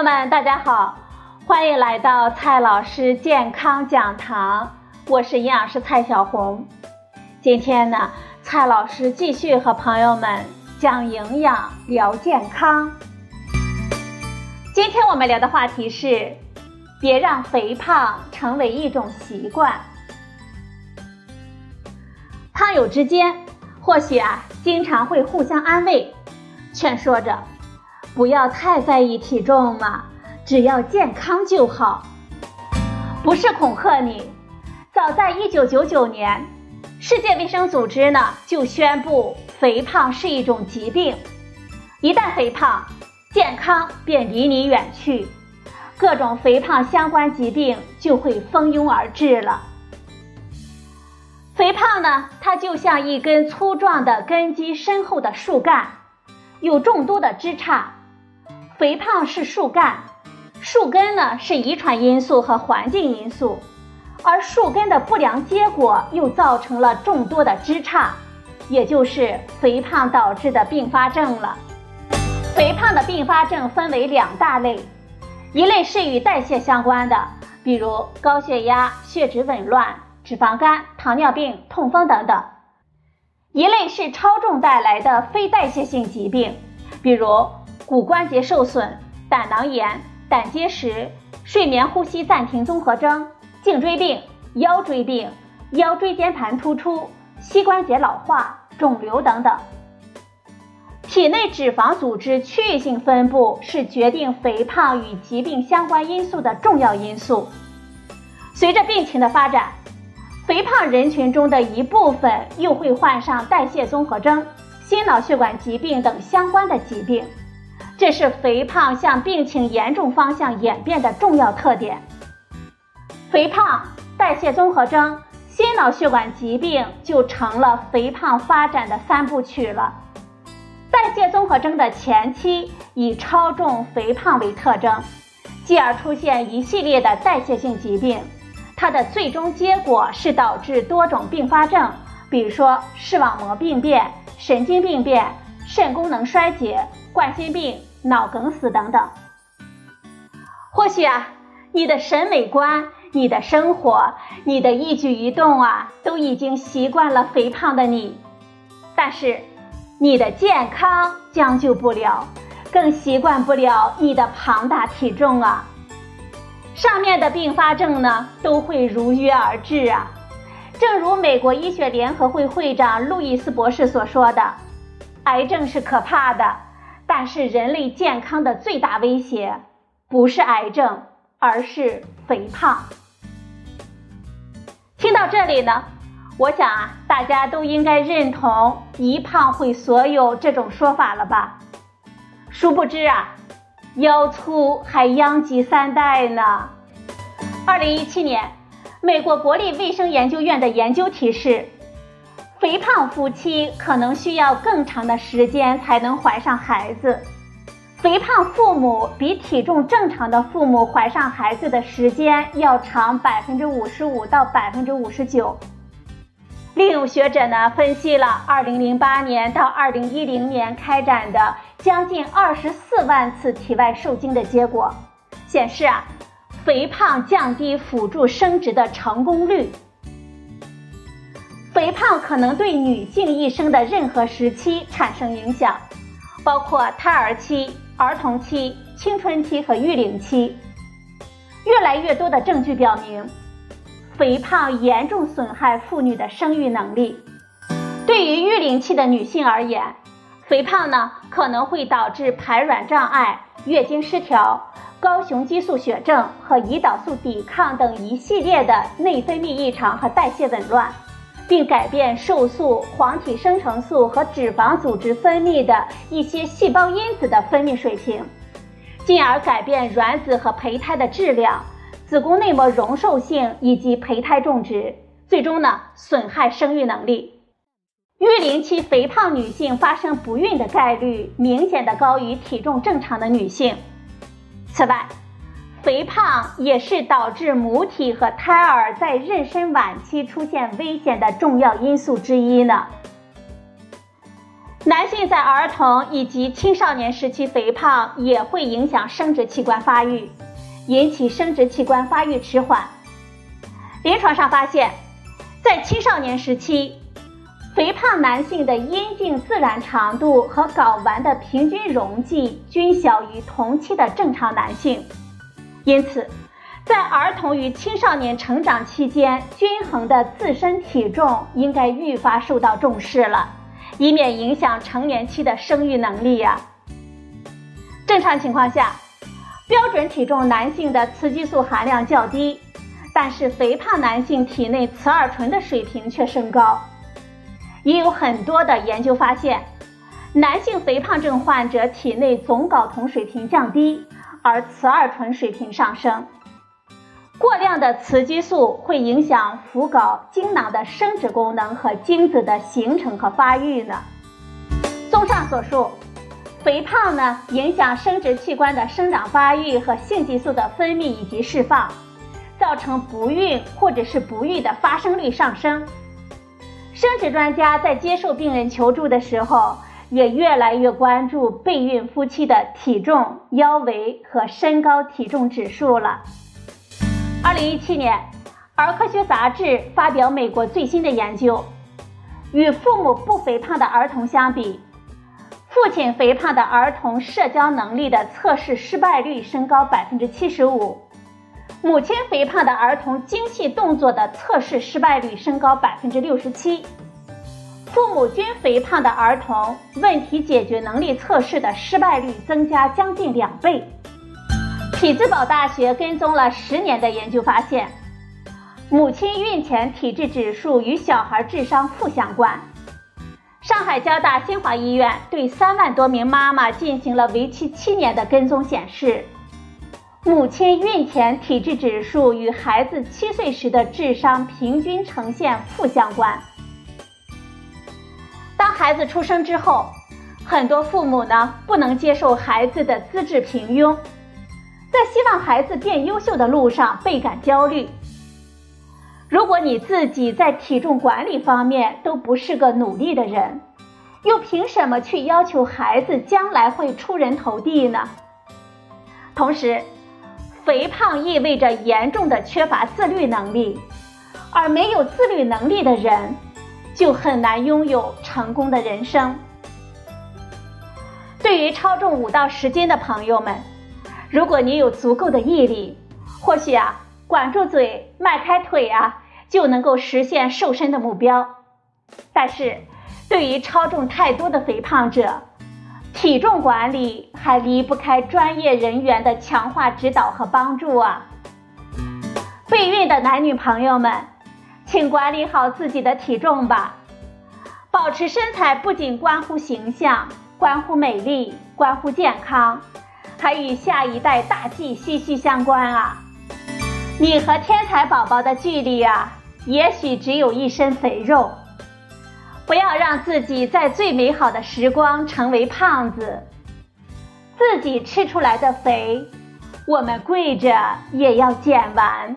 朋友们，大家好，欢迎来到蔡老师健康讲堂，我是营养师蔡小红。今天呢，蔡老师继续和朋友们讲营养、聊健康。今天我们聊的话题是：别让肥胖成为一种习惯。胖友之间或许啊，经常会互相安慰，劝说着。不要太在意体重嘛，只要健康就好。不是恐吓你，早在一九九九年，世界卫生组织呢就宣布肥胖是一种疾病，一旦肥胖，健康便离你远去，各种肥胖相关疾病就会蜂拥而至了。肥胖呢，它就像一根粗壮的、根基深厚的树干，有众多的枝杈。肥胖是树干，树根呢是遗传因素和环境因素，而树根的不良结果又造成了众多的枝杈，也就是肥胖导致的并发症了。肥胖的并发症分为两大类，一类是与代谢相关的，比如高血压、血脂紊乱、脂肪肝、糖尿病、痛风等等；一类是超重带来的非代谢性疾病，比如。骨关节受损、胆囊炎、胆结石、睡眠呼吸暂停综合征、颈椎病、腰椎病、腰椎间盘突出、膝关节老化、肿瘤等等。体内脂肪组织区域性分布是决定肥胖与疾病相关因素的重要因素。随着病情的发展，肥胖人群中的一部分又会患上代谢综合征、心脑血管疾病等相关的疾病。这是肥胖向病情严重方向演变的重要特点。肥胖、代谢综合征、心脑血管疾病就成了肥胖发展的三部曲了。代谢综合征的前期以超重、肥胖为特征，继而出现一系列的代谢性疾病，它的最终结果是导致多种并发症，比如说视网膜病变、神经病变、肾功能衰竭、冠心病。脑梗死等等，或许啊，你的审美观、你的生活、你的一举一动啊，都已经习惯了肥胖的你，但是你的健康将就不了，更习惯不了你的庞大体重啊。上面的并发症呢，都会如约而至啊。正如美国医学联合会会长路易斯博士所说的：“癌症是可怕的。”但是人类健康的最大威胁不是癌症，而是肥胖。听到这里呢，我想啊，大家都应该认同“一胖毁所有”这种说法了吧？殊不知啊，腰粗还殃及三代呢。二零一七年，美国国立卫生研究院的研究提示。肥胖夫妻可能需要更长的时间才能怀上孩子，肥胖父母比体重正常的父母怀上孩子的时间要长百分之五十五到百分之五十九。另有学者呢分析了二零零八年到二零一零年开展的将近二十四万次体外受精的结果，显示啊，肥胖降低辅助生殖的成功率。肥胖可能对女性一生的任何时期产生影响，包括胎儿期、儿童期、青春期和育龄期。越来越多的证据表明，肥胖严重损害妇女的生育能力。对于育龄期的女性而言，肥胖呢可能会导致排卵障碍、月经失调、高雄激素血症和胰岛素抵抗等一系列的内分泌异常和代谢紊乱。并改变瘦素、黄体生成素和脂肪组织分泌的一些细胞因子的分泌水平，进而改变卵子和胚胎的质量、子宫内膜容受性以及胚胎种植，最终呢损害生育能力。育龄期肥胖女性发生不孕的概率明显的高于体重正常的女性。此外，肥胖也是导致母体和胎儿在妊娠晚期出现危险的重要因素之一呢。男性在儿童以及青少年时期肥胖也会影响生殖器官发育，引起生殖器官发育迟缓。临床上发现，在青少年时期，肥胖男性的阴茎自然长度和睾丸的平均容积均小于同期的正常男性，因此，在儿童与青少年成长期间，均衡的自身体重应该愈发受到重视了，以免影响成年期的生育能力呀。正常情况下，标准体重男性的雌激素含量较低，但是肥胖男性体内雌二醇的水平却升高。也有很多的研究发现，男性肥胖症患者体内总睾酮水平降低，而雌二醇水平上升。过量的雌激素会影响附睾精囊的生殖功能和精子的形成和发育呢。综上所述，肥胖呢影响生殖器官的生长发育和性激素的分泌以及释放，造成不孕或者是不育的发生率上升。生殖专家在接受病人求助的时候，也越来越关注备孕夫妻的体重、腰围和身高体重指数了。二零一七年，《儿科学杂志》发表美国最新的研究，与父母不肥胖的儿童相比，父亲肥胖的儿童社交能力的测试失败率升高百分之七十五。母亲肥胖的儿童精细动作的测试失败率升高百分之六十七，父母均肥胖的儿童问题解决能力测试的失败率增加将近两倍。匹兹堡大学跟踪了十年的研究发现，母亲孕前体质指数与小孩智商负相关。上海交大新华医院对三万多名妈妈进行了为期七年的跟踪，显示。母亲孕前体质指数与孩子七岁时的智商平均呈现负相关。当孩子出生之后，很多父母呢不能接受孩子的资质平庸，在希望孩子变优秀的路上倍感焦虑。如果你自己在体重管理方面都不是个努力的人，又凭什么去要求孩子将来会出人头地呢？同时，肥胖意味着严重的缺乏自律能力，而没有自律能力的人，就很难拥有成功的人生。对于超重五到十斤的朋友们，如果你有足够的毅力，或许啊，管住嘴，迈开腿啊，就能够实现瘦身的目标。但是，对于超重太多的肥胖者，体重管理还离不开专业人员的强化指导和帮助啊！备孕的男女朋友们，请管理好自己的体重吧。保持身材不仅关乎形象、关乎美丽、关乎健康，还与下一代大计息息相关啊！你和天才宝宝的距离啊，也许只有一身肥肉。不要让自己在最美好的时光成为胖子，自己吃出来的肥，我们跪着也要减完。